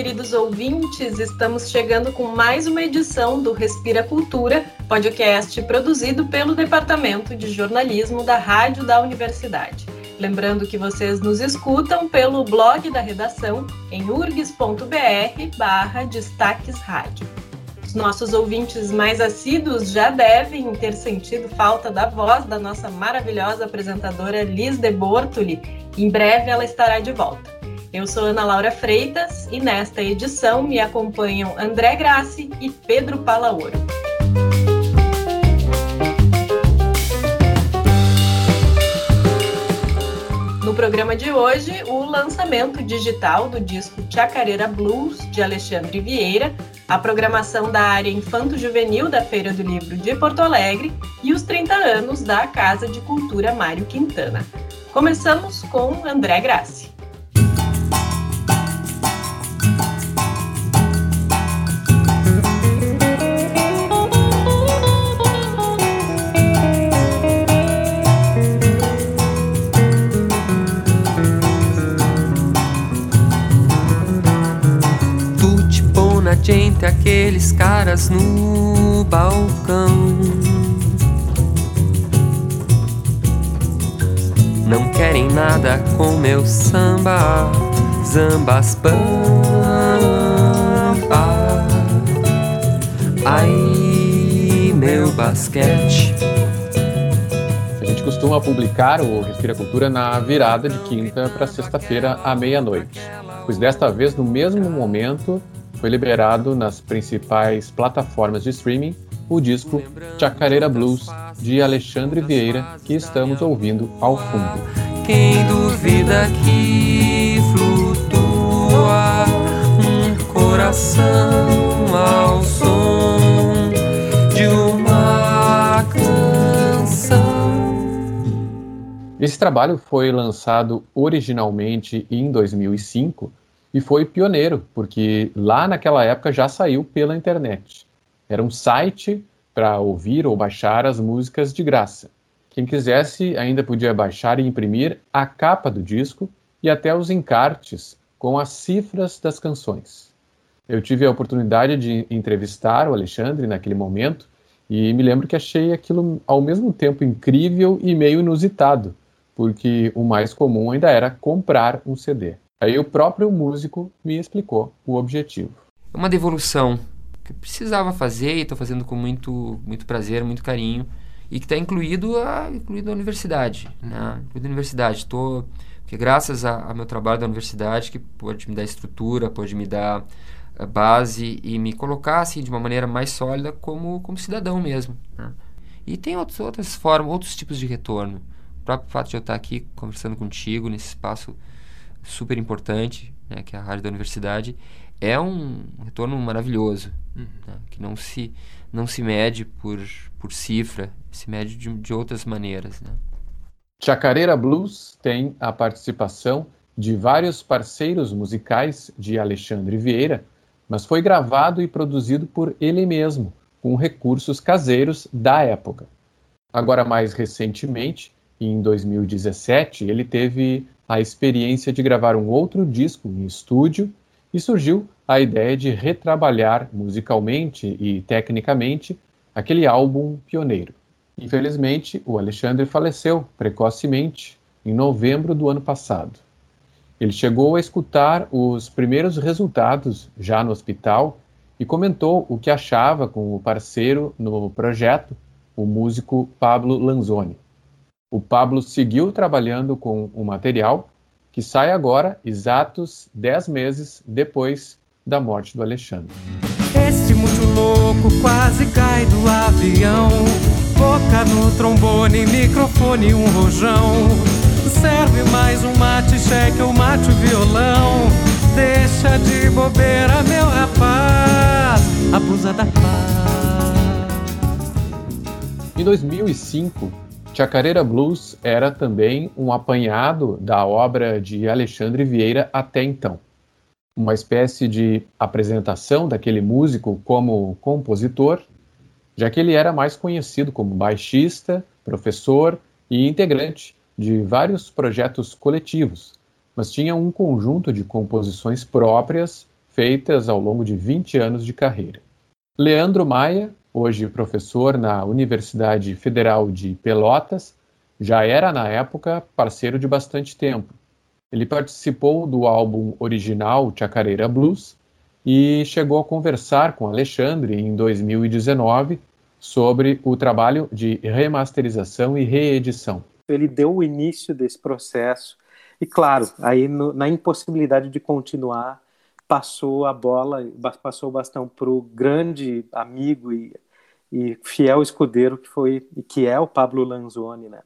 queridos ouvintes. Estamos chegando com mais uma edição do Respira Cultura, podcast produzido pelo Departamento de Jornalismo da Rádio da Universidade. Lembrando que vocês nos escutam pelo blog da redação em urgs.br barra destaques rádio. Os nossos ouvintes mais assíduos já devem ter sentido falta da voz da nossa maravilhosa apresentadora Liz de Bortoli. Em breve ela estará de volta. Eu sou Ana Laura Freitas e nesta edição me acompanham André Grassi e Pedro Palaoro. No programa de hoje, o lançamento digital do disco Chacareira Blues, de Alexandre Vieira, a programação da área infanto-juvenil da Feira do Livro de Porto Alegre e os 30 anos da Casa de Cultura Mário Quintana. Começamos com André Grassi. Gente, aqueles caras no balcão. Não querem nada com meu samba, zambas pampa. Ai, meu basquete. A gente costuma publicar o Respira Cultura na virada de quinta para sexta-feira à meia-noite, pois desta vez, no mesmo momento, foi liberado nas principais plataformas de streaming o disco Chacareira Blues de Alexandre Vieira, que estamos ouvindo ao fundo. Quem duvida que flutua um coração ao som de uma canção. Esse trabalho foi lançado originalmente em 2005 e foi pioneiro, porque lá naquela época já saiu pela internet. Era um site para ouvir ou baixar as músicas de graça. Quem quisesse ainda podia baixar e imprimir a capa do disco e até os encartes com as cifras das canções. Eu tive a oportunidade de entrevistar o Alexandre naquele momento e me lembro que achei aquilo ao mesmo tempo incrível e meio inusitado, porque o mais comum ainda era comprar um CD. Aí o próprio músico me explicou o objetivo. É uma devolução que precisava fazer e estou fazendo com muito, muito prazer, muito carinho e que está incluído a, incluído a universidade, né? Incluído a universidade. Tô, porque graças ao meu trabalho da universidade, que pode me dar estrutura, pode me dar eh, base e me colocar assim de uma maneira mais sólida como, como cidadão mesmo. Né? E tem outros, outras formas, outros tipos de retorno. O próprio fato de eu estar aqui conversando contigo nesse espaço super importante, né, que é a rádio da universidade, é um retorno maravilhoso, uhum. né, que não se, não se mede por, por cifra, se mede de, de outras maneiras. Né. Chacareira Blues tem a participação de vários parceiros musicais de Alexandre Vieira, mas foi gravado e produzido por ele mesmo, com recursos caseiros da época. Agora, mais recentemente, em 2017, ele teve a experiência de gravar um outro disco em estúdio e surgiu a ideia de retrabalhar musicalmente e tecnicamente aquele álbum pioneiro. Infelizmente, o Alexandre faleceu precocemente em novembro do ano passado. Ele chegou a escutar os primeiros resultados já no hospital e comentou o que achava com o parceiro no projeto, o músico Pablo Lanzoni o Pablo seguiu trabalhando com o material que sai agora, exatos 10 meses depois da morte do Alexandre. Este muito louco quase cai do avião. Boca no trombone, microfone, um rojão. Serve mais um mate, cheque ou mate o violão. Deixa de bobeira, meu rapaz. Abusa da paz. Em 2005, Chacareira Blues era também um apanhado da obra de Alexandre Vieira até então. Uma espécie de apresentação daquele músico como compositor, já que ele era mais conhecido como baixista, professor e integrante de vários projetos coletivos, mas tinha um conjunto de composições próprias feitas ao longo de 20 anos de carreira. Leandro Maia, hoje professor na Universidade Federal de Pelotas, já era na época parceiro de bastante tempo. Ele participou do álbum original Chacareira Blues e chegou a conversar com Alexandre em 2019 sobre o trabalho de remasterização e reedição. Ele deu o início desse processo e, claro, aí no, na impossibilidade de continuar, passou a bola, passou o bastão para o grande amigo e, e, fiel escudeiro que foi que é o Pablo Lanzoni, né?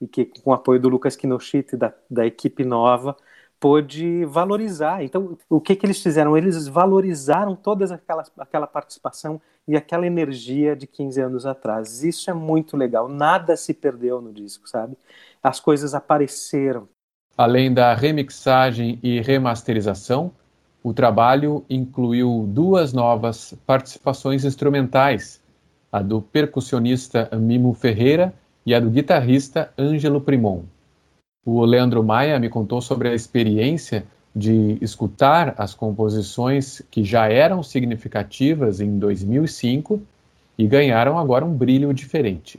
E que com o apoio do Lucas Kinoshita da, da equipe nova pôde valorizar. Então, o que, que eles fizeram? Eles valorizaram toda aquela, aquela participação e aquela energia de 15 anos atrás. Isso é muito legal. Nada se perdeu no disco, sabe? As coisas apareceram. Além da remixagem e remasterização, o trabalho incluiu duas novas participações instrumentais, a do percussionista Mimo Ferreira e a do guitarrista Ângelo Primon. O Leandro Maia me contou sobre a experiência de escutar as composições que já eram significativas em 2005 e ganharam agora um brilho diferente.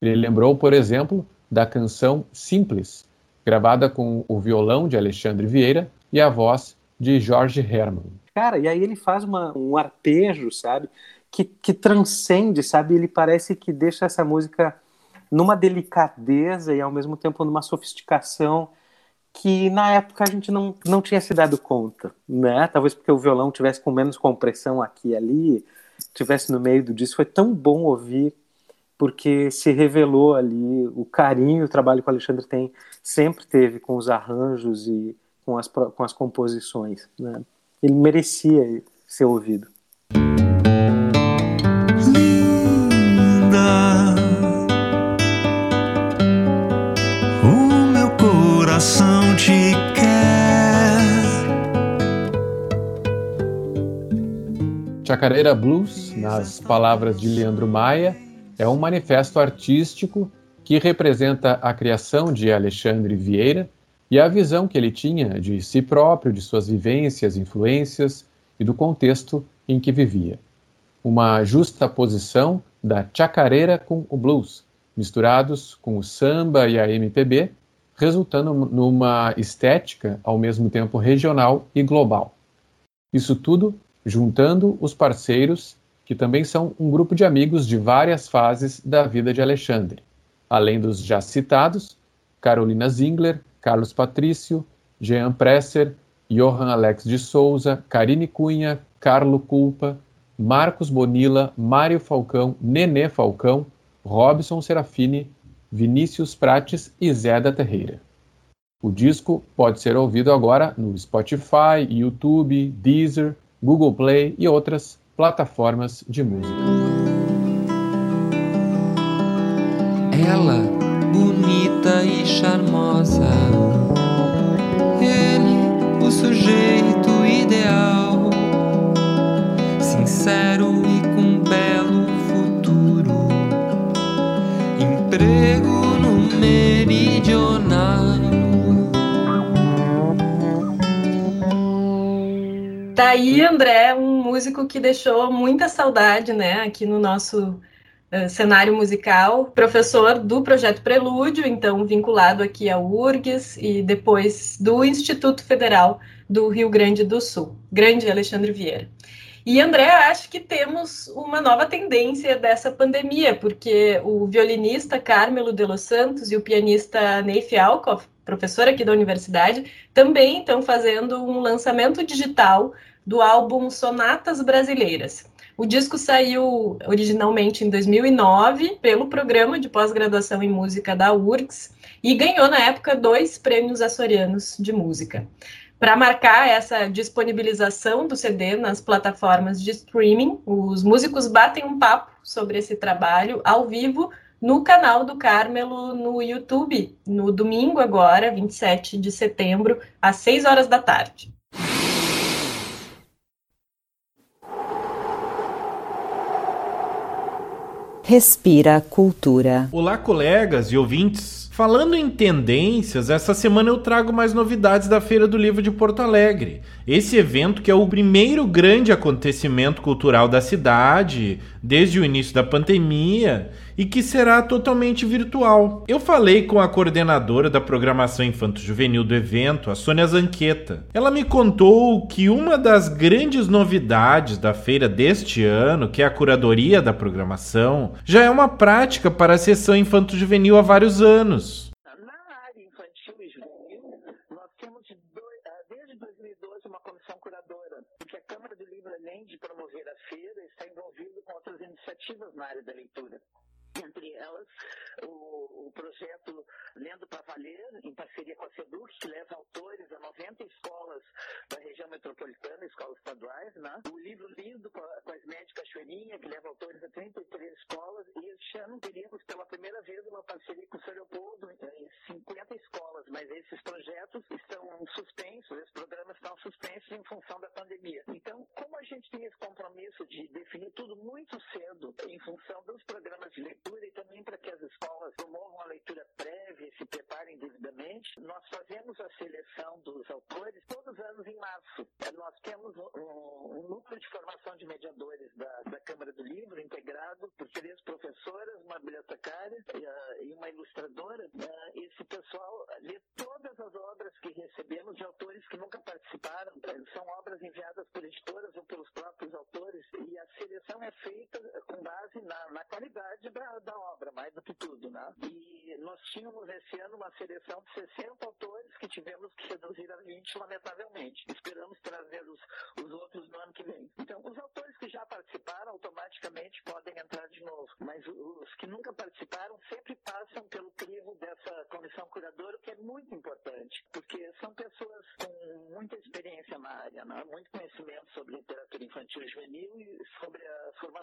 Ele lembrou, por exemplo, da canção Simples, gravada com o violão de Alexandre Vieira e a voz de Jorge Herman. Cara, e aí ele faz uma, um arpejo, sabe? Que, que transcende, sabe? Ele parece que deixa essa música numa delicadeza e ao mesmo tempo numa sofisticação que na época a gente não, não tinha se dado conta, né? Talvez porque o violão tivesse com menos compressão aqui e ali, tivesse no meio do disco. Foi tão bom ouvir, porque se revelou ali o carinho, o trabalho que o Alexandre tem, sempre teve com os arranjos e com as, com as composições, né? Ele merecia ser ouvido. coração te quer. Chacareira Blues, nas palavras de Leandro Maia, é um manifesto artístico que representa a criação de Alexandre Vieira e a visão que ele tinha de si próprio, de suas vivências, influências e do contexto em que vivia. Uma justa posição da chacareira com o blues, misturados com o samba e a MPB, resultando numa estética ao mesmo tempo regional e global. Isso tudo juntando os parceiros, que também são um grupo de amigos de várias fases da vida de Alexandre, além dos já citados, Carolina Zingler, Carlos Patrício, Jean Presser, Johan Alex de Souza, Karine Cunha, Carlo Culpa, Marcos Bonilla, Mário Falcão, Nenê Falcão, Robson Serafini, Vinícius Prates e Zé da Terreira. O disco pode ser ouvido agora no Spotify, YouTube, Deezer, Google Play e outras plataformas de música. Ela, bonita e charmosa. Ele, o sujeito ideal. Sincero e com belo futuro emprego no meridional. Tá aí, André, um músico que deixou muita saudade, né, aqui no nosso uh, cenário musical, professor do projeto Prelúdio, então vinculado aqui ao URGS e depois do Instituto Federal do Rio Grande do Sul. Grande Alexandre Vieira. E André, acho que temos uma nova tendência dessa pandemia, porque o violinista Carmelo de Los Santos e o pianista Neif Alcoff, professor aqui da universidade, também estão fazendo um lançamento digital do álbum Sonatas Brasileiras. O disco saiu originalmente em 2009 pelo programa de pós-graduação em música da URGS e ganhou na época dois prêmios açorianos de música para marcar essa disponibilização do CD nas plataformas de streaming, os músicos batem um papo sobre esse trabalho ao vivo no canal do Carmelo no YouTube, no domingo agora, 27 de setembro, às 6 horas da tarde. Respira Cultura. Olá, colegas e ouvintes. Falando em tendências, essa semana eu trago mais novidades da Feira do Livro de Porto Alegre. Esse evento que é o primeiro grande acontecimento cultural da cidade desde o início da pandemia e que será totalmente virtual. Eu falei com a coordenadora da programação infanto-juvenil do evento, a Sônia Zanqueta. Ela me contou que uma das grandes novidades da feira deste ano, que é a curadoria da programação, já é uma prática para a sessão infanto-juvenil há vários anos. Infantil e juvenil, nós temos desde 2012 uma comissão curadora, porque a Câmara do Livro, além de promover a feira, está envolvida com outras iniciativas na área da leitura entre elas o, o projeto Lendo para Valer, em parceria com a SEDUC, que leva autores a 90 escolas da região metropolitana, escolas estaduais, né? o livro Lindo com a Cosmética Cachoeirinha, que leva autores a 33 escolas, e este ano teríamos pela primeira vez uma parceria com o São Leopoldo em 50 escolas, mas esses projetos estão suspensos, esses programas estão suspensos em função da pandemia. Então, como a gente tem esse compromisso de definir tudo muito cedo em função dos programas de leitura, leitura e também para que as escolas promovam a leitura prévia e se preparem devidamente, nós fazemos a seleção dos autores todos os anos em março. Nós temos um, um núcleo de formação de mediadores da, da, Câmara do Livro, integrado por três professoras, uma bibliotecária uh, e uma ilustradora. Uh, esse pessoal lê todas as obras que recebemos de autores que nunca participaram. São obras enviadas por editoras ou pelos próprios autores e a seleção é feita com base na, na qualidade da, da, obra, mais do que tudo, né? E nós tínhamos esse ano uma seleção de 60 autores que tivemos que reduzir a 20, lamentavelmente. Esperamos trazer os, os outros no ano que vem. Então, os autores que já participaram automaticamente podem entrar de novo, mas os que nunca participaram sempre passam pelo crivo dessa comissão curadora, que é muito importante, porque são pessoas com muita experiência na área, né? muito conhecimento sobre literatura infantil e juvenil e sobre a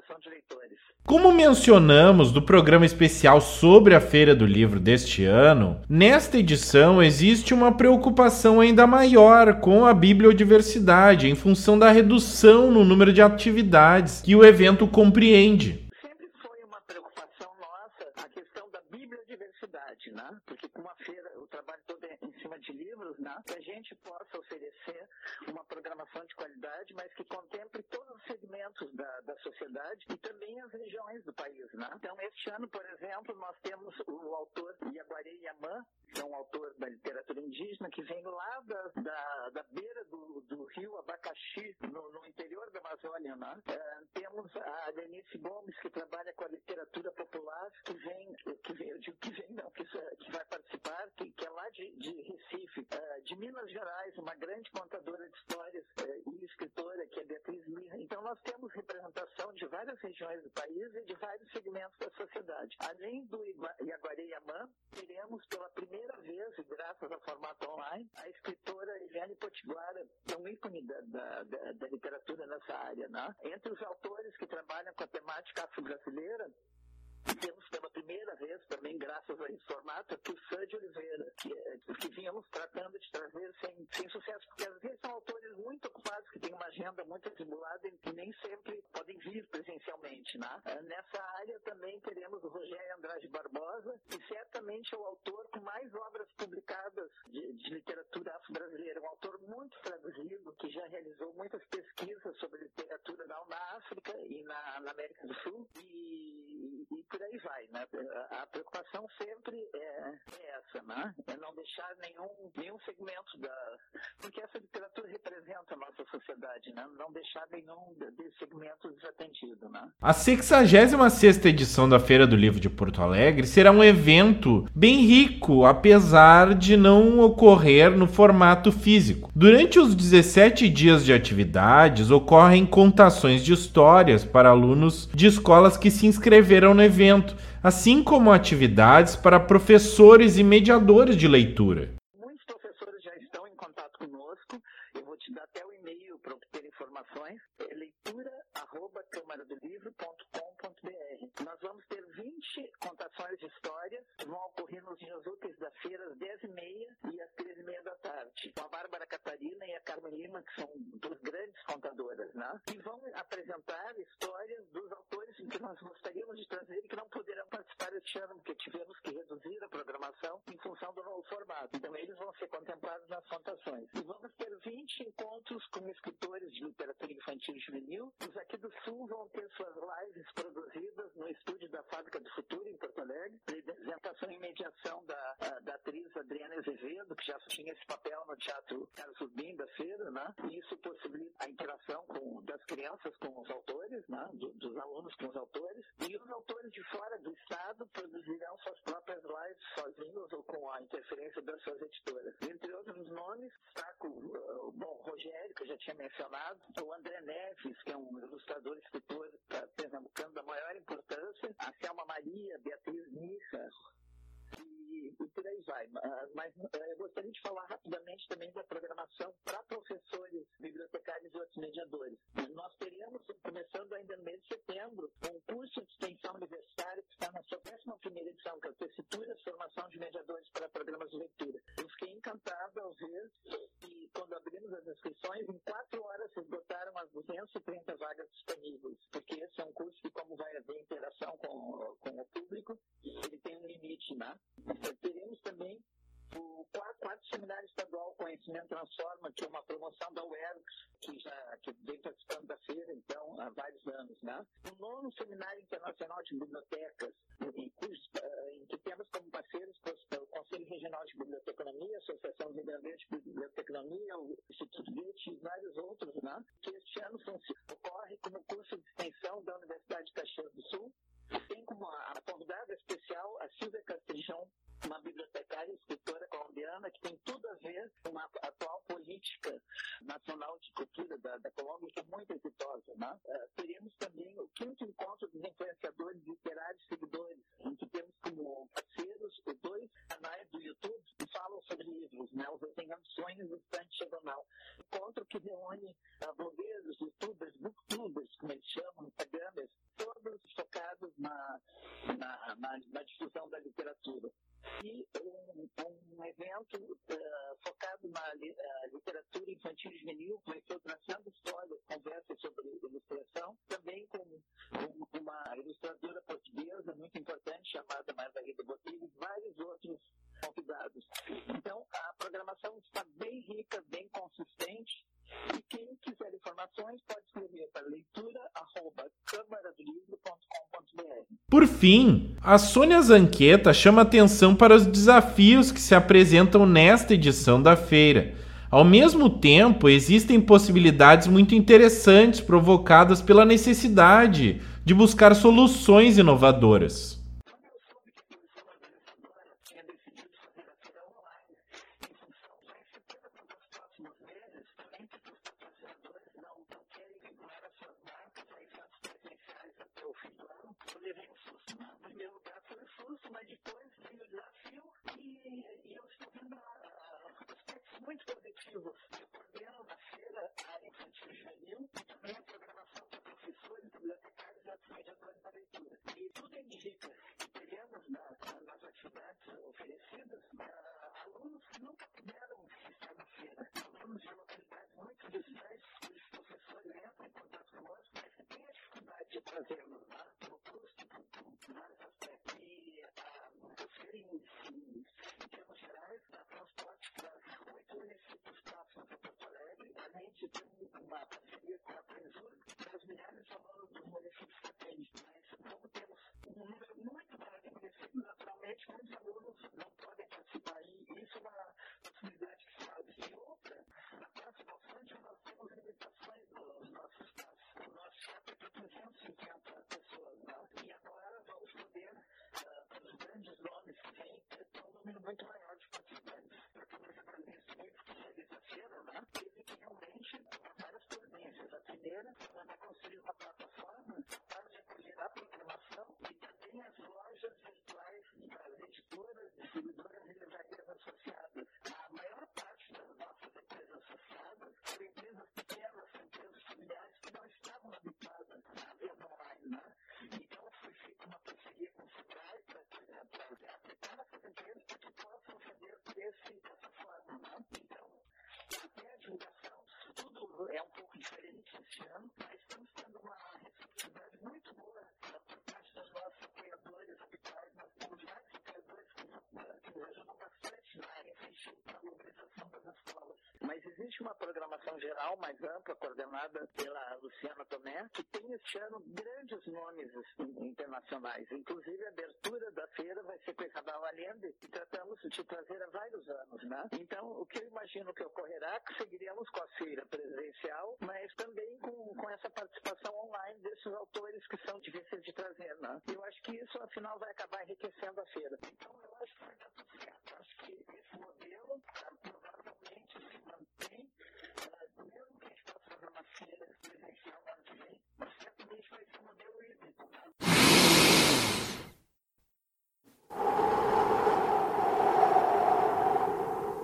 formação de leitores. Como mencionamos do programa especial sobre a Feira do Livro deste ano, nesta edição existe uma preocupação ainda maior com a bibliodiversidade em função da redução no número de atividades que o evento compreende. Sempre foi uma preocupação nossa a questão da bibliodiversidade, né? Porque com a feira, trabalho todo é em cima de livros, né? Que a gente possa oferecer uma programação de qualidade, mas que contemple todos os segmentos da, da sociedade e também as regiões do país, né? Então, este ano, por exemplo, nós temos o autor Iaguaré Yamã, que é um autor da literatura indígena, que vem lá da, da, da beira do, do rio Abacaxi, no, no interior da Amazônia, né? É, temos a Denise Gomes, que trabalha com a literatura popular, que vem, que vem, eu digo que vem, não, que, que vai participar, que, que é lá de, Recife, é, de Minas Gerais, uma grande contadora de histórias é, e escritora, que é Beatriz Mirra. Então, nós temos representação de várias regiões do país e de vários segmentos da sociedade. Além do Iaguaré Yamã, teremos pela primeira vez, graças ao formato online, a escritora Eliane Potiguara, que é um ícone da, da, da, da literatura nessa área. Né? Entre os autores que trabalham com a temática afro-brasileira, temos pela primeira vez, também graças a esse formato, aqui o Sérgio Oliveira, que, é, que vínhamos tratando de trazer sem, sem sucesso, porque às vezes são autores muito ocupados, que têm uma agenda muito atribulada e que nem sempre podem vir presencialmente. Né? Ah, nessa área também teremos o Rogério Andrade Barbosa, que certamente é o autor com mais obras publicadas de, de literatura afro-brasileira, um autor muito traduzido, que já realizou muitas pesquisas sobre literatura na África e na, na América do Sul, e, e por aí vai, né? A preocupação sempre é, é, essa, né? É não deixar nenhum, nenhum segmento da... Porque essa literatura representa a nossa sociedade, né? Não deixar nenhum desses segmentos desatendido, né? A 66 edição da Feira do Livro de Porto Alegre será um evento bem rico, apesar de não ocorrer no formato físico. Durante os 17 dias de atividades, ocorrem contações de histórias para alunos de escolas que se inscreveram no evento, assim como atividades para professores e mediadores de leitura. Muitos professores já estão em contato conosco. Eu vou te dar até o e-mail para obter informações. É leitura@câmaradolivro.com.br. Nós vamos ter 20 contações de histórias que vão ocorrer nos dias úteis da feira às 10h30 e às 13h30 da tarde. Com a Bárbara Catarina e a Carmen Lima, que são duas grandes contadoras, né? E vão apresentar histórias dos autores que nós gostaríamos de trazer e que não poderão participar este ano, porque tivemos que reduzir a programação em função do novo formato. Então, eles vão ser contemplados nas contações. E vamos ter 20 encontros com escritores de literatura infantil e juvenil. Os aqui do Sul vão ter suas lives produzidas no estúdio da Fábrica do Futuro, em Porto Alegre. Apresentação e mediação da, da atriz Adriana Azevedo, que já tinha esse papel no Teatro Carlos Urbim da Feira, né? E isso possibilita a interação com, das crianças com os autores, né? Do, dos alunos com os autores. E os autores de fora do Estado produzirão suas próprias lives sozinhos ou com a interferência das suas editoras. Entre outros nomes, destaco uh, bom, Rogério, que eu já tinha mencionado, o André Neves, que é um ilustrador escritor pernambucano da maior importância, a Selma Maria, Beatriz Nissa, e, por aí vai. Mas eu gostaria de falar rapidamente também da programação para professores, bibliotecários e outros mediadores. Nós teremos, começando ainda no mês de setembro, um curso de extensão universitária que está na sua 11 edição, que é a Tessitura Formação de Mediadores para Programas de Leitura. Eu fiquei encantado ao ver que, quando abrimos as inscrições, em quatro horas se esgotaram as 230 vagas disponíveis, porque esse é um curso que, como vai haver interação com, com o público, ele tem um limite, né? Teremos também o quarto seminário estadual Conhecimento Transforma, que é uma promoção da UERGS, que já que vem participando da feira, então, há vários anos, né? O nono seminário internacional de bibliotecas, em, eh, em que temos como parceiros o Conselho Regional de Biblioteconomia, a Associação Grande de Biblioteconomia, o Instituto Goethe e vários outros, né? Que este ano ocorre como curso de extensão da Universidade de Caxias do Sul, tem como convidada especial a Silvia Castrejão, uma bibliotecária e escritora colombiana que tem tudo a ver com a atual política nacional de cultura da, da Colômbia, que é muito exitosa. Né? Uh, teremos também o quinto encontro dos influenciadores literários seguidores, em que temos como parceiros os dois canais do YouTube que falam sobre livros, né? os Desenhando Sonhos e Estante Diagonal. Encontro que reúne uh, blogueiros, youtubers, booktubers, como eles chamam, instagramers, todos focados na, na, na, na difusão da literatura e um, um evento uh, focado na uh, literatura infantil e juvenil, com infiltração histórias, conversas sobre ilustração, também com um, uma ilustradora portuguesa muito importante chamada Margarida Botelho e vários outros convidados. Então, a programação está bem rica, bem consistente, e quem quiser informações pode escrever para leitura.câmaradolivro.com.br. Por fim, a Sônia Zanqueta chama atenção para os desafios que se apresentam nesta edição da feira. Ao mesmo tempo, existem possibilidades muito interessantes provocadas pela necessidade de buscar soluções inovadoras. muito positivos, podendo na feira a área infantil juvenil e também a programação para professores, bibliotecários e outros mediadores da leitura. E tudo indica que teremos na, nas atividades oferecidas uh, alunos que nunca puderam estar na feira, alunos de localidades muito distantes, cujos professores entram em contato conosco, mas têm a dificuldade de trazê-los lá, pelo este ano, mas estamos tendo uma receptividade muito boa por parte dos nossos apoiadores hospitais. Nós temos vários apoiadores que nos ajudam bastante na área infantil para a mobilização das escolas. Mas existe uma programação geral mais ampla, coordenada pela Luciana Tomé, que tem este ano grandes nomes internacionais, inclusive a abertura feira vai ser com Isabel Allende, que tratamos de trazer há vários anos. Né? Então, o que eu imagino que ocorrerá, que seguiríamos com a feira presencial, mas também com, com essa participação online desses autores que são difíceis de trazer. Né? Eu acho que isso, afinal, vai acabar enriquecendo a feira. Então, eu acho que vai dar tudo certo. Acho que esse modelo provavelmente se mantém, mesmo que a gente possa fazer uma feira presencial ano que mas certamente vai ser um modelo híbrido. Né?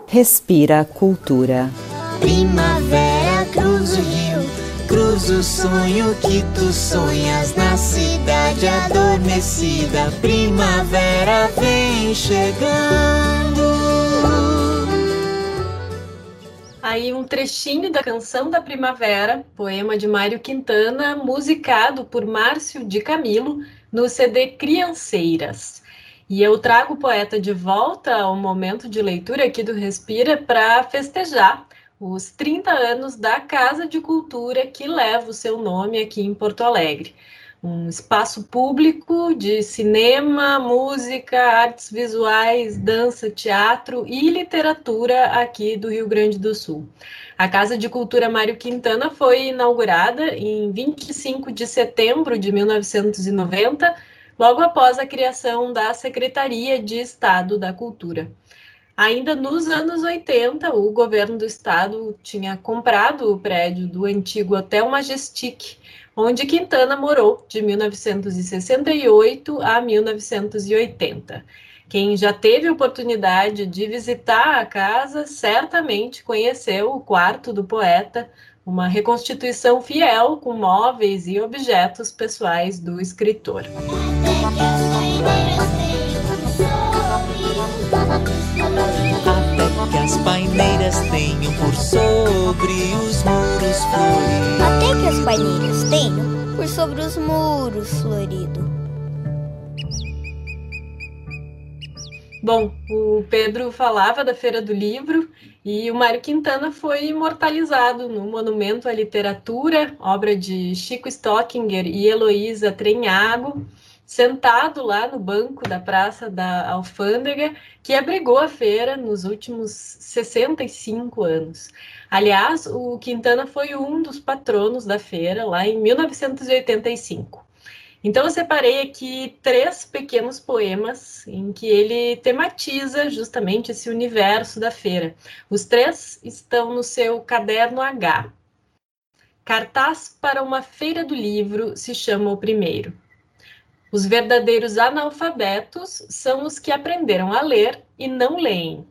Respira cultura. Primavera, cruza o rio, cruza o sonho que tu sonhas na cidade adormecida. Primavera vem chegando. Aí um trechinho da canção da Primavera, poema de Mário Quintana, musicado por Márcio de Camilo no CD Crianceiras. E eu trago o poeta de volta ao momento de leitura aqui do Respira para festejar os 30 anos da Casa de Cultura que leva o seu nome aqui em Porto Alegre. Um espaço público de cinema, música, artes visuais, dança, teatro e literatura aqui do Rio Grande do Sul. A Casa de Cultura Mário Quintana foi inaugurada em 25 de setembro de 1990, logo após a criação da Secretaria de Estado da Cultura. Ainda nos anos 80, o governo do estado tinha comprado o prédio do antigo Hotel Majestic, onde Quintana morou de 1968 a 1980. Quem já teve oportunidade de visitar a casa certamente conheceu o quarto do poeta, uma reconstituição fiel com móveis e objetos pessoais do escritor. Até que as paineiras tenham por sobre os muros floridos. Até que as paineiras tenham por sobre os muros florido. Bom, o Pedro falava da Feira do Livro e o Mário Quintana foi imortalizado no Monumento à Literatura, obra de Chico Stockinger e Heloísa Trenhago, sentado lá no banco da Praça da Alfândega, que abrigou a feira nos últimos 65 anos. Aliás, o Quintana foi um dos patronos da feira lá em 1985. Então, eu separei aqui três pequenos poemas em que ele tematiza justamente esse universo da feira. Os três estão no seu caderno H. Cartaz para uma feira do livro se chama o primeiro. Os verdadeiros analfabetos são os que aprenderam a ler e não leem.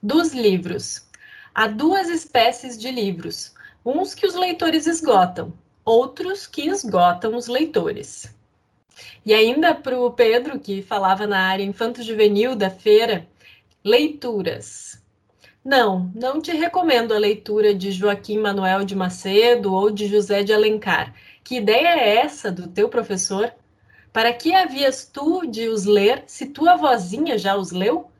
Dos livros. Há duas espécies de livros: uns que os leitores esgotam, outros que esgotam os leitores. E ainda para o Pedro, que falava na área infanto-juvenil da feira, leituras. Não, não te recomendo a leitura de Joaquim Manuel de Macedo ou de José de Alencar. Que ideia é essa do teu professor? Para que havias tu de os ler, se tua vozinha já os leu?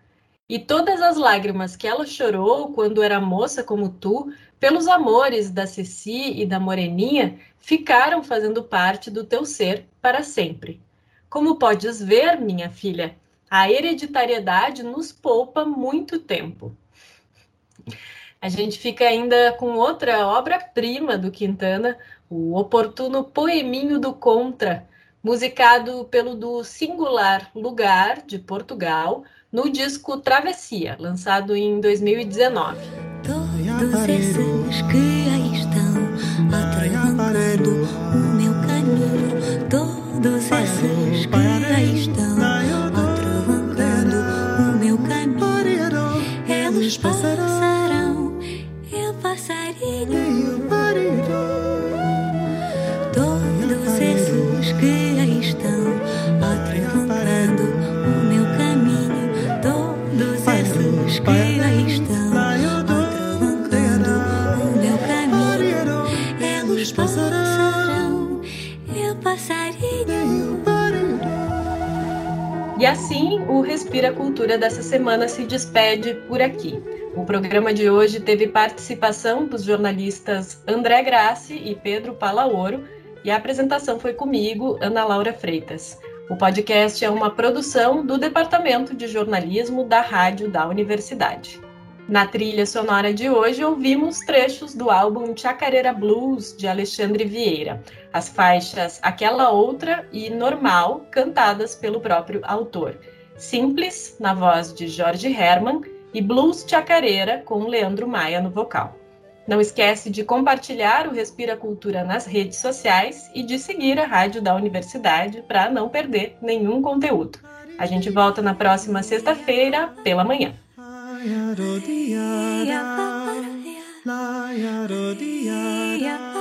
E todas as lágrimas que ela chorou quando era moça como tu, pelos amores da Ceci e da Moreninha, ficaram fazendo parte do teu ser para sempre. Como podes ver, minha filha, a hereditariedade nos poupa muito tempo. A gente fica ainda com outra obra-prima do Quintana, o oportuno Poeminho do Contra, musicado pelo do singular Lugar de Portugal, no disco Travessia, lançado em 2019. Todos esses que aí estão E assim, o Respira Cultura dessa semana se despede por aqui. O programa de hoje teve participação dos jornalistas André Grassi e Pedro Palaoro, e a apresentação foi comigo, Ana Laura Freitas. O podcast é uma produção do Departamento de Jornalismo da Rádio da Universidade. Na trilha sonora de hoje, ouvimos trechos do álbum Chacareira Blues, de Alexandre Vieira, as faixas Aquela Outra e Normal, cantadas pelo próprio autor. Simples, na voz de Jorge Herman, e Blues Chacareira, com Leandro Maia no vocal. Não esquece de compartilhar o Respira Cultura nas redes sociais e de seguir a rádio da universidade para não perder nenhum conteúdo. A gente volta na próxima sexta-feira, pela manhã. la ya do di ya da, la ya do di ya.